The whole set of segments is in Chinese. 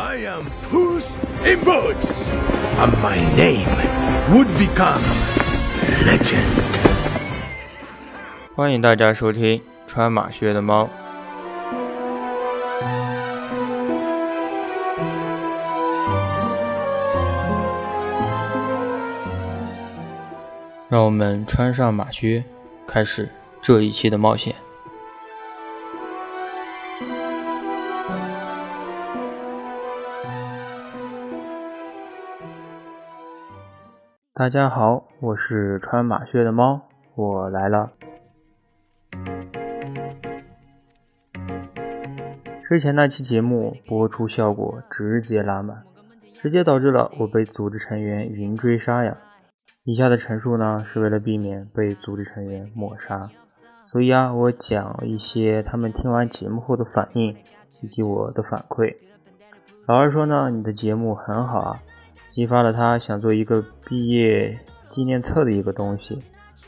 I am Puss in Boots, and my name would become legend. 欢迎大家收听穿马靴的猫。让我们穿上马靴，开始这一期的冒险。大家好，我是穿马靴的猫，我来了。之前那期节目播出效果直接拉满，直接导致了我被组织成员云追杀呀！以下的陈述呢，是为了避免被组织成员抹杀，所以啊，我讲一些他们听完节目后的反应以及我的反馈。老二说呢，你的节目很好啊。激发了他想做一个毕业纪念册的一个东西，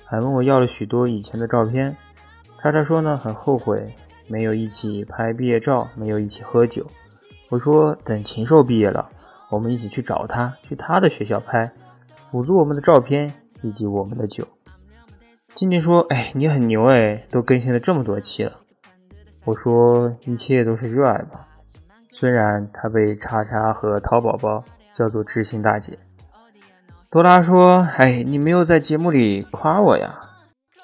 还问我要了许多以前的照片。叉叉说呢，很后悔没有一起拍毕业照，没有一起喝酒。我说等禽兽毕业了，我们一起去找他，去他的学校拍，补足我们的照片以及我们的酒。静静说，哎，你很牛哎，都更新了这么多期了。我说一切都是热爱吧，虽然他被叉叉和淘宝宝。叫做知心大姐，多拉说：“哎，你没有在节目里夸我呀？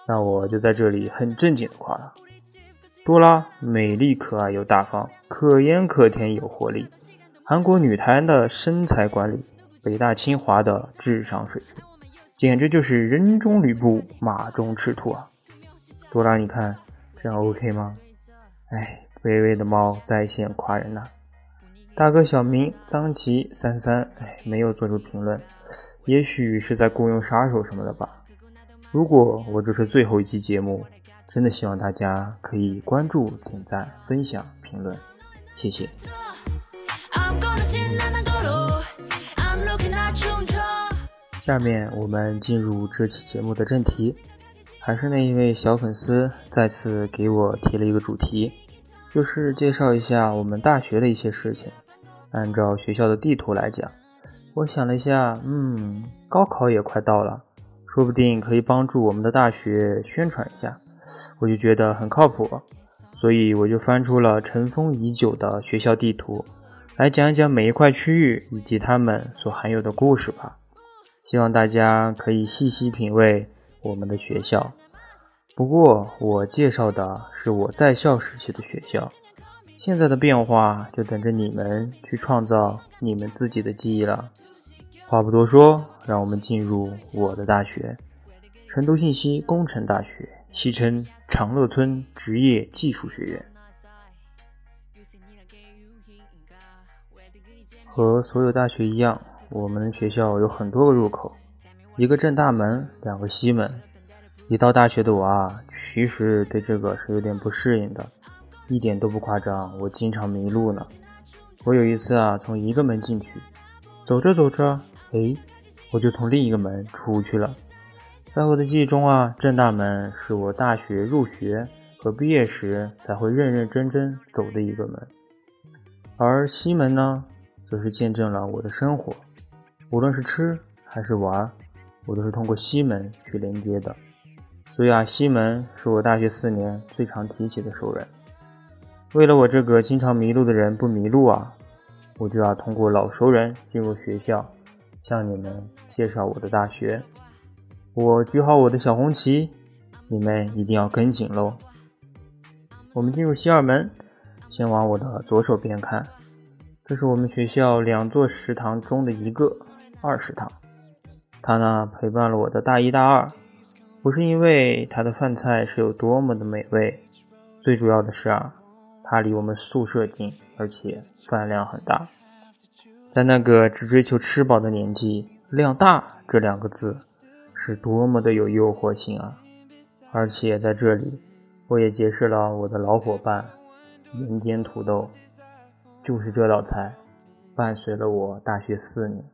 那我就在这里很正经的夸了。多拉美丽可爱又大方，可盐可甜有活力，韩国女团的身材管理，北大清华的智商水平，简直就是人中吕布，马中赤兔啊！多拉，你看这样 OK 吗？哎，卑微的猫在线夸人呐。”大哥小明、张琪、三三，哎，没有做出评论，也许是在雇佣杀手什么的吧。如果我这是最后一期节目，真的希望大家可以关注、点赞、分享、评论，谢谢。下面我们进入这期节目的正题，还是那一位小粉丝再次给我提了一个主题，就是介绍一下我们大学的一些事情。按照学校的地图来讲，我想了一下，嗯，高考也快到了，说不定可以帮助我们的大学宣传一下，我就觉得很靠谱，所以我就翻出了尘封已久的学校地图，来讲一讲每一块区域以及它们所含有的故事吧。希望大家可以细细品味我们的学校。不过我介绍的是我在校时期的学校。现在的变化就等着你们去创造你们自己的记忆了。话不多说，让我们进入我的大学——成都信息工程大学，戏称长乐村职业技术学院。和所有大学一样，我们学校有很多个入口，一个正大门，两个西门。一到大学的我啊，其实对这个是有点不适应的。一点都不夸张，我经常迷路呢。我有一次啊，从一个门进去，走着走着，哎，我就从另一个门出去了。在我的记忆中啊，正大门是我大学入学和毕业时才会认认真真走的一个门，而西门呢，则是见证了我的生活，无论是吃还是玩，我都是通过西门去连接的。所以啊，西门是我大学四年最常提起的熟人。为了我这个经常迷路的人不迷路啊，我就要通过老熟人进入学校，向你们介绍我的大学。我举好我的小红旗，你们一定要跟紧喽。我们进入西二门，先往我的左手边看，这是我们学校两座食堂中的一个二食堂。它呢陪伴了我的大一、大二，不是因为它的饭菜是有多么的美味，最主要的是啊。它离我们宿舍近，而且饭量很大。在那个只追求吃饱的年纪，“量大”这两个字是多么的有诱惑性啊！而且在这里，我也结识了我的老伙伴——人间土豆，就是这道菜，伴随了我大学四年，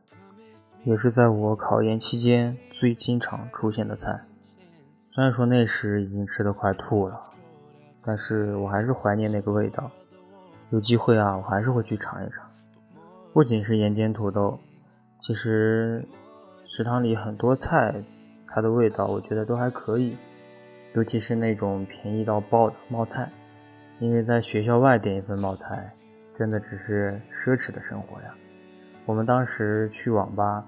也是在我考研期间最经常出现的菜。虽然说那时已经吃得快吐了。但是我还是怀念那个味道，有机会啊，我还是会去尝一尝。不仅是盐煎土豆，其实食堂里很多菜，它的味道我觉得都还可以，尤其是那种便宜到爆的冒菜，因为在学校外点一份冒菜，真的只是奢侈的生活呀。我们当时去网吧，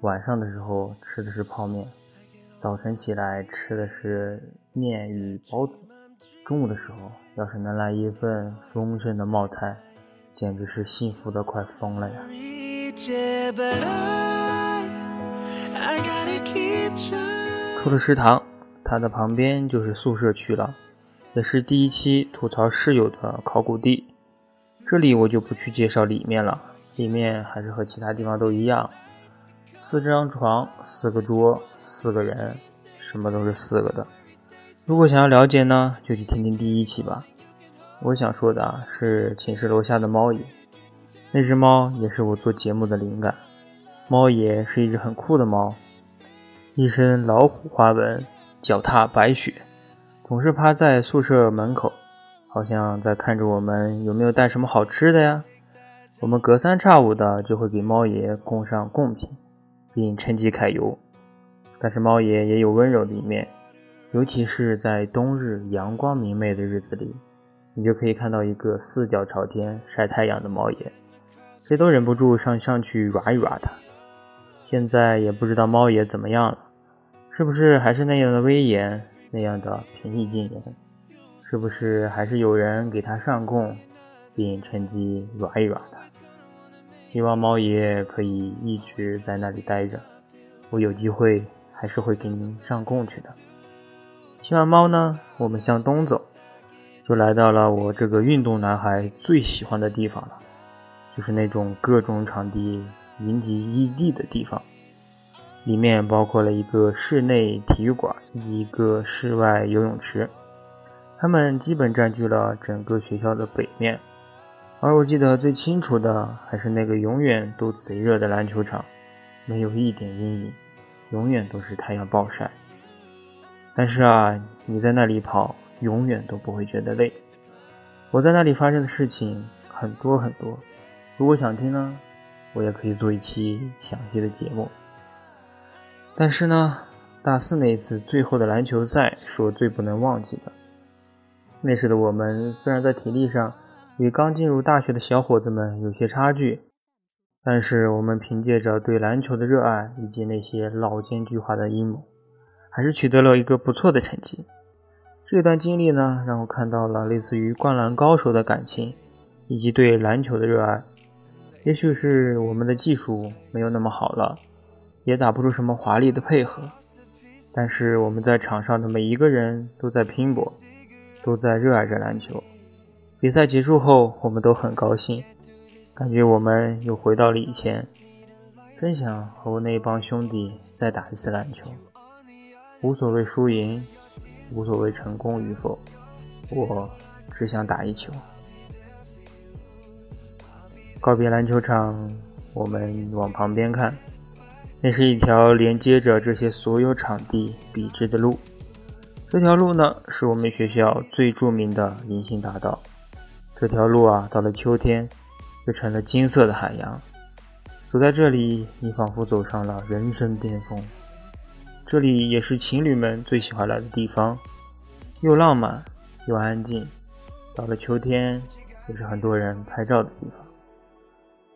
晚上的时候吃的是泡面，早晨起来吃的是面与包子，中午的时候要是能来一份丰盛的冒菜。简直是幸福的快疯了呀！出了食堂，它的旁边就是宿舍区了，也是第一期吐槽室友的考古地。这里我就不去介绍里面了，里面还是和其他地方都一样，四张床，四个桌，四个人，什么都是四个的。如果想要了解呢，就去听听第一期吧。我想说的，是寝室楼下的猫爷，那只猫也是我做节目的灵感。猫爷是一只很酷的猫，一身老虎花纹，脚踏白雪，总是趴在宿舍门口，好像在看着我们有没有带什么好吃的呀。我们隔三差五的就会给猫爷供上贡品，并趁机揩油。但是猫爷也有温柔的一面，尤其是在冬日阳光明媚的日子里。你就可以看到一个四脚朝天晒太阳的猫爷，谁都忍不住上上去抓一抓它。现在也不知道猫爷怎么样了，是不是还是那样的威严，那样的平易近人？是不是还是有人给他上供，并趁机抓一抓他？希望猫爷可以一直在那里待着，我有机会还是会给您上供去的。骑完猫呢，我们向东走。就来到了我这个运动男孩最喜欢的地方了，就是那种各种场地云集一地的地方，里面包括了一个室内体育馆以及一个室外游泳池，它们基本占据了整个学校的北面。而我记得最清楚的还是那个永远都贼热的篮球场，没有一点阴影，永远都是太阳暴晒。但是啊，你在那里跑。永远都不会觉得累。我在那里发生的事情很多很多，如果想听呢，我也可以做一期详细的节目。但是呢，大四那一次最后的篮球赛是我最不能忘记的。那时的我们虽然在体力上与刚进入大学的小伙子们有些差距，但是我们凭借着对篮球的热爱以及那些老奸巨猾的阴谋，还是取得了一个不错的成绩。这段经历呢，让我看到了类似于灌篮高手的感情，以及对篮球的热爱。也许是我们的技术没有那么好了，也打不出什么华丽的配合，但是我们在场上的每一个人都在拼搏，都在热爱着篮球。比赛结束后，我们都很高兴，感觉我们又回到了以前。真想和我那帮兄弟再打一次篮球，无所谓输赢。无所谓成功与否，我只想打一球。告别篮球场，我们往旁边看，那是一条连接着这些所有场地笔直的路。这条路呢，是我们学校最著名的银杏大道。这条路啊，到了秋天，就成了金色的海洋。走在这里，你仿佛走上了人生巅峰。这里也是情侣们最喜欢来的地方，又浪漫又安静。到了秋天，也是很多人拍照的地方。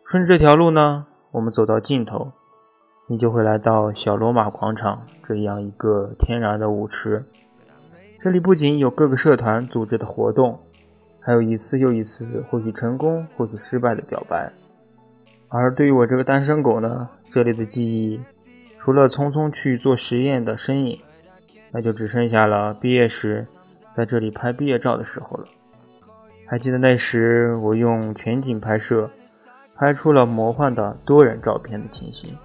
顺着这条路呢，我们走到尽头，你就会来到小罗马广场这样一个天然的舞池。这里不仅有各个社团组织的活动，还有一次又一次或许成功或许失败的表白。而对于我这个单身狗呢，这里的记忆。除了匆匆去做实验的身影，那就只剩下了毕业时在这里拍毕业照的时候了。还记得那时我用全景拍摄，拍出了魔幻的多人照片的情形。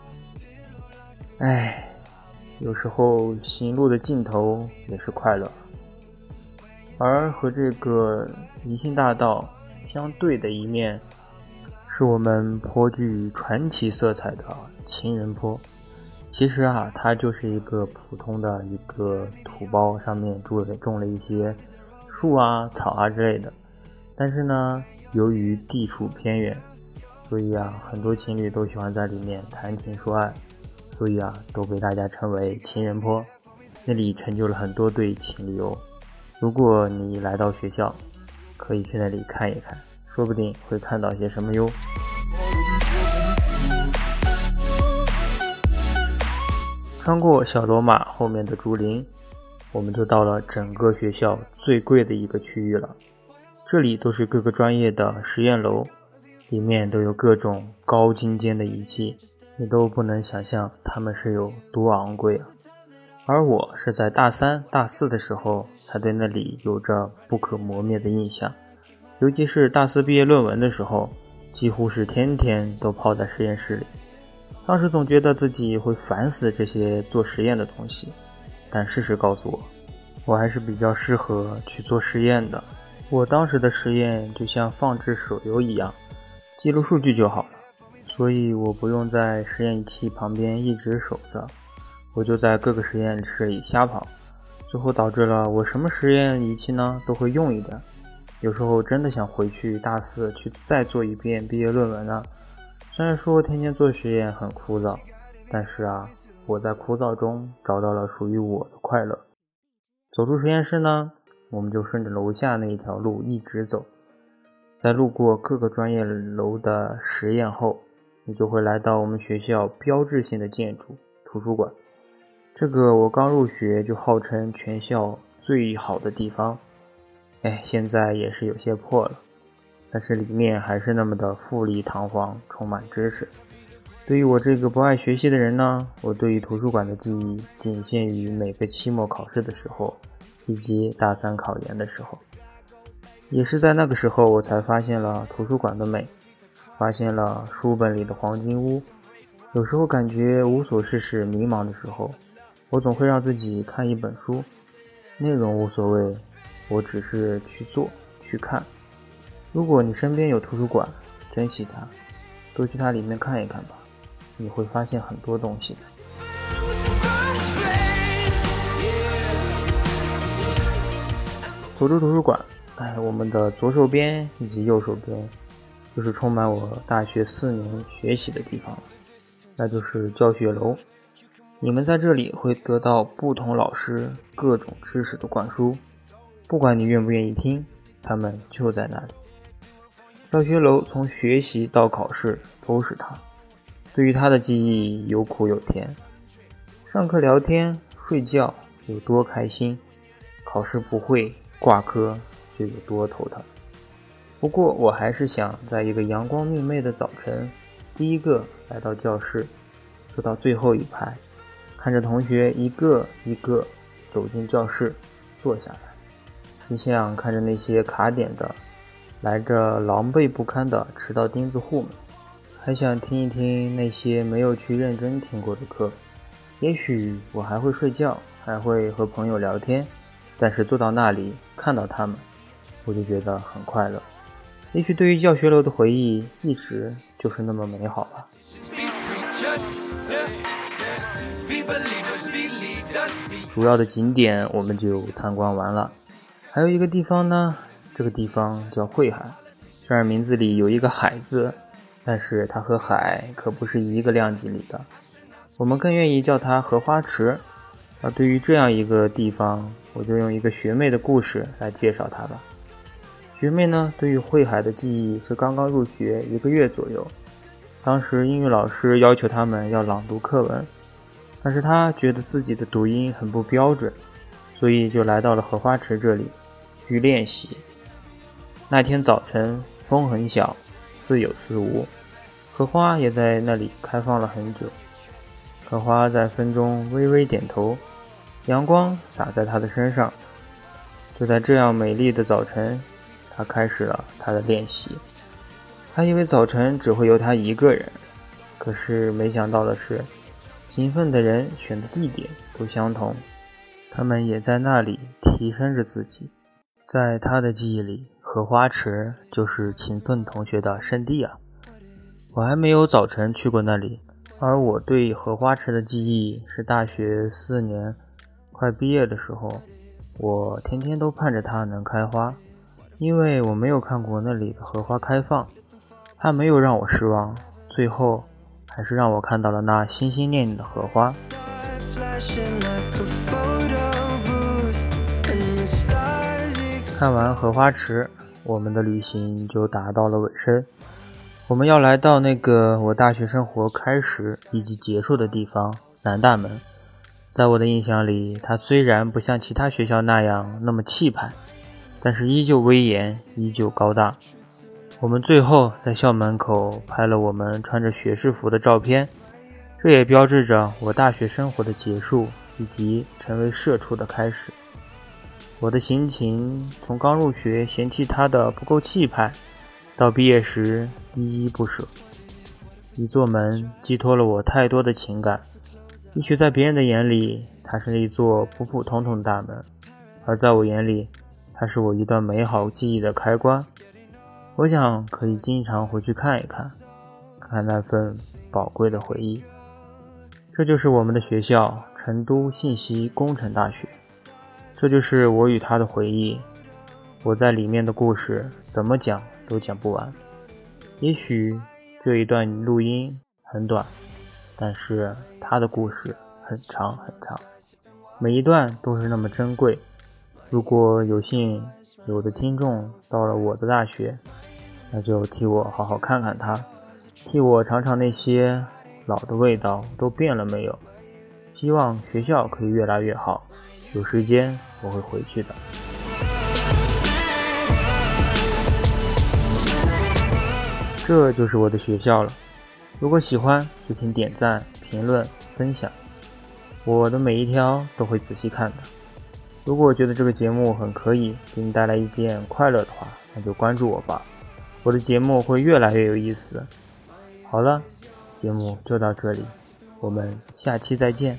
唉，有时候行路的尽头也是快乐。而和这个宜兴大道相对的一面，是我们颇具传奇色彩的情人坡。其实啊，它就是一个普通的一个土包，上面种了种了一些树啊、草啊之类的。但是呢，由于地处偏远，所以啊，很多情侣都喜欢在里面谈情说爱，所以啊，都被大家称为情人坡。那里成就了很多对情侣哦。如果你来到学校，可以去那里看一看，说不定会看到些什么哟。穿过小罗马后面的竹林，我们就到了整个学校最贵的一个区域了。这里都是各个专业的实验楼，里面都有各种高精尖的仪器，你都不能想象它们是有多昂贵啊。而我是在大三、大四的时候才对那里有着不可磨灭的印象，尤其是大四毕业论文的时候，几乎是天天都泡在实验室里。当时总觉得自己会烦死这些做实验的东西，但事实告诉我，我还是比较适合去做实验的。我当时的实验就像放置手游一样，记录数据就好了，所以我不用在实验仪器旁边一直守着，我就在各个实验室里瞎跑，最后导致了我什么实验仪器呢都会用一点，有时候真的想回去大四去再做一遍毕业论文呢。虽然说天天做实验很枯燥，但是啊，我在枯燥中找到了属于我的快乐。走出实验室呢，我们就顺着楼下那一条路一直走，在路过各个专业楼的实验后，你就会来到我们学校标志性的建筑——图书馆。这个我刚入学就号称全校最好的地方，哎，现在也是有些破了。但是里面还是那么的富丽堂皇，充满知识。对于我这个不爱学习的人呢，我对于图书馆的记忆仅限于每个期末考试的时候，以及大三考研的时候。也是在那个时候，我才发现了图书馆的美，发现了书本里的黄金屋。有时候感觉无所事事、迷茫的时候，我总会让自己看一本书，内容无所谓，我只是去做、去看。如果你身边有图书馆，珍惜它，多去它里面看一看吧，你会发现很多东西的。走出图书馆，哎，我们的左手边以及右手边，就是充满我大学四年学习的地方了，那就是教学楼。你们在这里会得到不同老师各种知识的灌输，不管你愿不愿意听，他们就在那里。教学楼从学习到考试都是他，对于他的记忆有苦有甜。上课聊天睡觉有多开心，考试不会挂科就有多头疼。不过我还是想在一个阳光明媚的早晨，第一个来到教室，坐到最后一排，看着同学一个一个走进教室，坐下来。你想看着那些卡点的。来着狼狈不堪的迟到钉子户们，还想听一听那些没有去认真听过的课。也许我还会睡觉，还会和朋友聊天，但是坐到那里看到他们，我就觉得很快乐。也许对于教学楼的回忆，一直就是那么美好吧。主要的景点我们就参观完了，还有一个地方呢。这个地方叫汇海，虽然名字里有一个“海”字，但是它和海可不是一个量级里的。我们更愿意叫它荷花池。而对于这样一个地方，我就用一个学妹的故事来介绍它吧。学妹呢，对于汇海的记忆是刚刚入学一个月左右，当时英语老师要求他们要朗读课文，但是她觉得自己的读音很不标准，所以就来到了荷花池这里去练习。那天早晨，风很小，似有似无，荷花也在那里开放了很久。荷花在风中微微点头，阳光洒在她的身上。就在这样美丽的早晨，他开始了他的练习。他以为早晨只会有他一个人，可是没想到的是，勤奋的人选的地点都相同，他们也在那里提升着自己。在他的记忆里，荷花池就是勤奋同学的圣地啊！我还没有早晨去过那里，而我对荷花池的记忆是大学四年快毕业的时候，我天天都盼着它能开花，因为我没有看过那里的荷花开放，它没有让我失望，最后还是让我看到了那心心念念的荷花。看完荷花池，我们的旅行就达到了尾声。我们要来到那个我大学生活开始以及结束的地方——南大门。在我的印象里，它虽然不像其他学校那样那么气派，但是依旧威严，依旧高大。我们最后在校门口拍了我们穿着学士服的照片，这也标志着我大学生活的结束以及成为社畜的开始。我的心情从刚入学嫌弃他的不够气派，到毕业时依依不舍。一座门寄托了我太多的情感，也许在别人的眼里，它是一座普普通通的大门，而在我眼里，它是我一段美好记忆的开关。我想可以经常回去看一看，看看那份宝贵的回忆。这就是我们的学校——成都信息工程大学。这就是我与他的回忆，我在里面的故事怎么讲都讲不完。也许这一段录音很短，但是他的故事很长很长，每一段都是那么珍贵。如果有幸有的听众到了我的大学，那就替我好好看看他，替我尝尝那些老的味道都变了没有。希望学校可以越来越好。有时间我会回去的。这就是我的学校了。如果喜欢，就请点赞、评论、分享。我的每一条都会仔细看的。如果觉得这个节目很可以，给你带来一点快乐的话，那就关注我吧。我的节目会越来越有意思。好了，节目就到这里，我们下期再见。